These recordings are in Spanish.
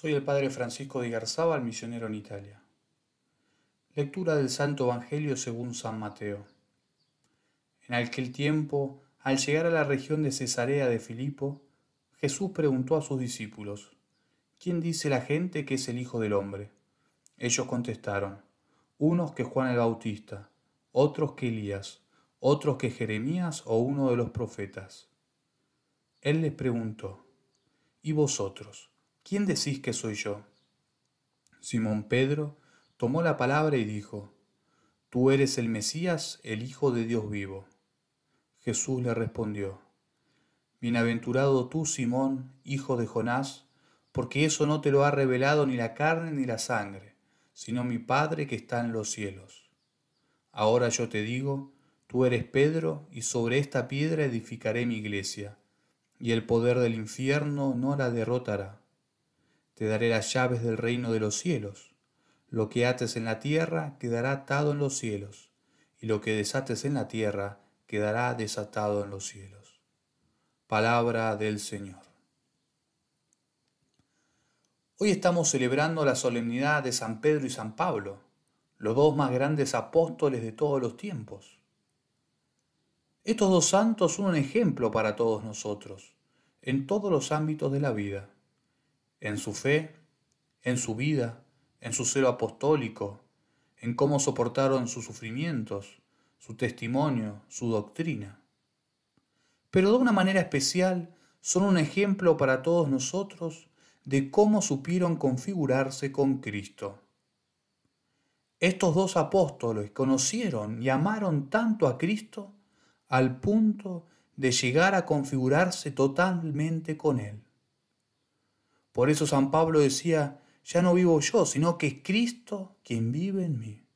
Soy el Padre Francisco de Garzábal, misionero en Italia. Lectura del Santo Evangelio según San Mateo. En aquel tiempo, al llegar a la región de Cesarea de Filipo, Jesús preguntó a sus discípulos, ¿quién dice la gente que es el Hijo del Hombre? Ellos contestaron, unos que Juan el Bautista, otros que Elías, otros que Jeremías o uno de los profetas. Él les preguntó, ¿y vosotros? ¿Quién decís que soy yo? Simón Pedro tomó la palabra y dijo, Tú eres el Mesías, el Hijo de Dios vivo. Jesús le respondió, Bienaventurado tú, Simón, hijo de Jonás, porque eso no te lo ha revelado ni la carne ni la sangre, sino mi Padre que está en los cielos. Ahora yo te digo, tú eres Pedro, y sobre esta piedra edificaré mi iglesia, y el poder del infierno no la derrotará. Te daré las llaves del reino de los cielos. Lo que ates en la tierra quedará atado en los cielos, y lo que desates en la tierra quedará desatado en los cielos. Palabra del Señor. Hoy estamos celebrando la solemnidad de San Pedro y San Pablo, los dos más grandes apóstoles de todos los tiempos. Estos dos santos son un ejemplo para todos nosotros, en todos los ámbitos de la vida en su fe, en su vida, en su celo apostólico, en cómo soportaron sus sufrimientos, su testimonio, su doctrina. Pero de una manera especial son un ejemplo para todos nosotros de cómo supieron configurarse con Cristo. Estos dos apóstoles conocieron y amaron tanto a Cristo al punto de llegar a configurarse totalmente con Él. Por eso San Pablo decía, ya no vivo yo, sino que es Cristo quien vive en mí.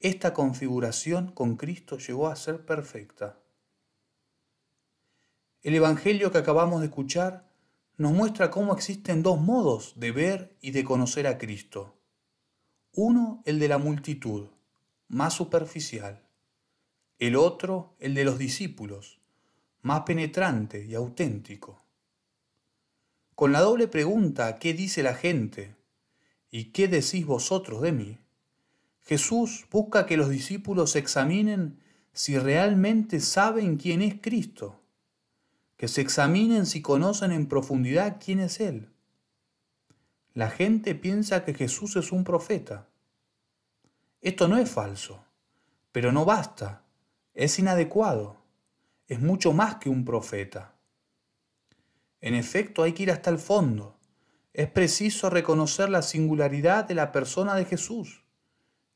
Esta configuración con Cristo llegó a ser perfecta. El Evangelio que acabamos de escuchar nos muestra cómo existen dos modos de ver y de conocer a Cristo. Uno, el de la multitud, más superficial. El otro, el de los discípulos, más penetrante y auténtico con la doble pregunta ¿qué dice la gente? ¿Y qué decís vosotros de mí? Jesús busca que los discípulos examinen si realmente saben quién es Cristo, que se examinen si conocen en profundidad quién es Él. La gente piensa que Jesús es un profeta. Esto no es falso, pero no basta, es inadecuado, es mucho más que un profeta. En efecto, hay que ir hasta el fondo. Es preciso reconocer la singularidad de la persona de Jesús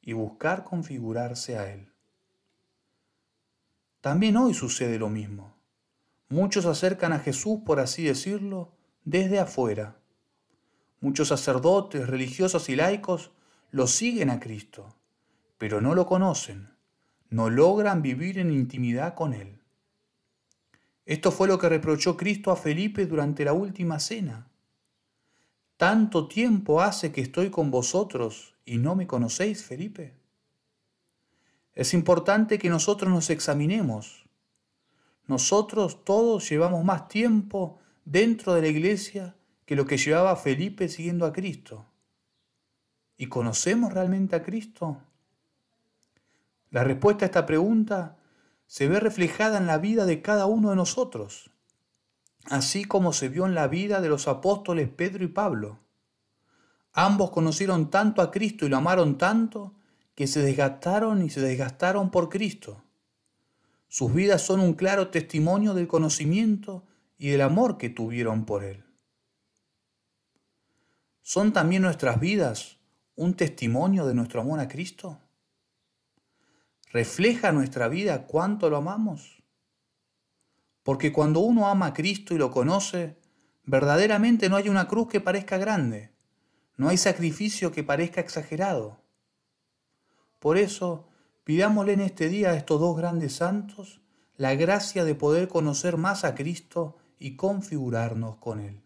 y buscar configurarse a Él. También hoy sucede lo mismo. Muchos acercan a Jesús, por así decirlo, desde afuera. Muchos sacerdotes, religiosos y laicos lo siguen a Cristo, pero no lo conocen, no logran vivir en intimidad con Él. Esto fue lo que reprochó Cristo a Felipe durante la última cena. ¿Tanto tiempo hace que estoy con vosotros y no me conocéis, Felipe? Es importante que nosotros nos examinemos. Nosotros todos llevamos más tiempo dentro de la iglesia que lo que llevaba Felipe siguiendo a Cristo. ¿Y conocemos realmente a Cristo? La respuesta a esta pregunta se ve reflejada en la vida de cada uno de nosotros, así como se vio en la vida de los apóstoles Pedro y Pablo. Ambos conocieron tanto a Cristo y lo amaron tanto que se desgastaron y se desgastaron por Cristo. Sus vidas son un claro testimonio del conocimiento y del amor que tuvieron por Él. ¿Son también nuestras vidas un testimonio de nuestro amor a Cristo? ¿Refleja nuestra vida cuánto lo amamos? Porque cuando uno ama a Cristo y lo conoce, verdaderamente no hay una cruz que parezca grande, no hay sacrificio que parezca exagerado. Por eso, pidámosle en este día a estos dos grandes santos la gracia de poder conocer más a Cristo y configurarnos con Él.